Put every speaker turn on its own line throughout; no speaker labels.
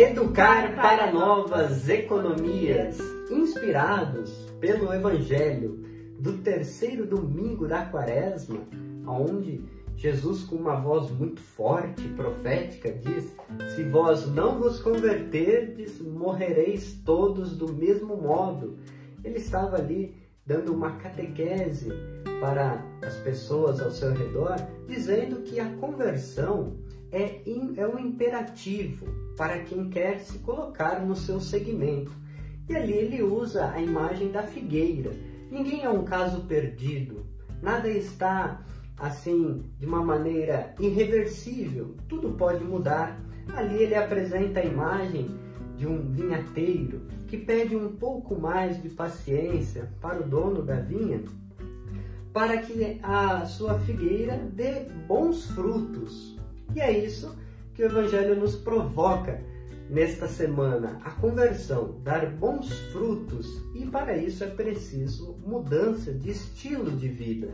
Educar para novas economias, inspirados pelo Evangelho do terceiro domingo da quaresma, onde Jesus, com uma voz muito forte, profética, diz: Se vós não vos converterdes, morrereis todos do mesmo modo. Ele estava ali dando uma catequese para as pessoas ao seu redor, dizendo que a conversão é, é um imperativo para quem quer se colocar no seu segmento. E ali ele usa a imagem da figueira. Ninguém é um caso perdido, nada está assim de uma maneira irreversível, tudo pode mudar. Ali ele apresenta a imagem de um vinhateiro que pede um pouco mais de paciência para o dono da vinha, para que a sua figueira dê bons frutos. E é isso que o Evangelho nos provoca nesta semana: a conversão, dar bons frutos, e para isso é preciso mudança de estilo de vida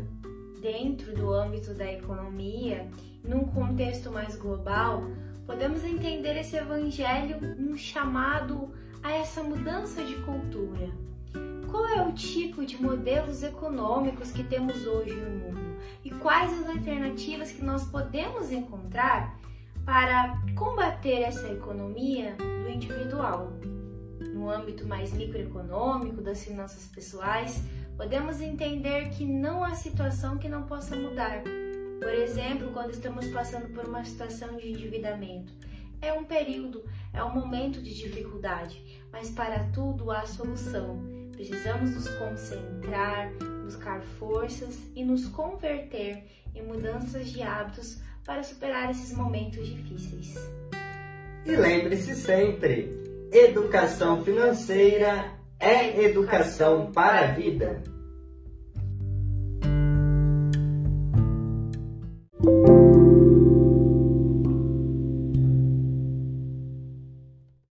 dentro do âmbito da economia, num contexto mais global, podemos entender esse evangelho um chamado a essa mudança de cultura. Qual é o tipo de modelos econômicos que temos hoje no mundo e quais as alternativas que nós podemos encontrar para combater essa economia do individual? No âmbito mais microeconômico, das finanças pessoais, podemos entender que não há situação que não possa mudar. Por exemplo, quando estamos passando por uma situação de endividamento. É um período, é um momento de dificuldade, mas para tudo há solução. Precisamos nos concentrar, buscar forças e nos converter em mudanças de hábitos para superar esses momentos difíceis.
E lembre-se sempre: educação financeira é educação para a vida.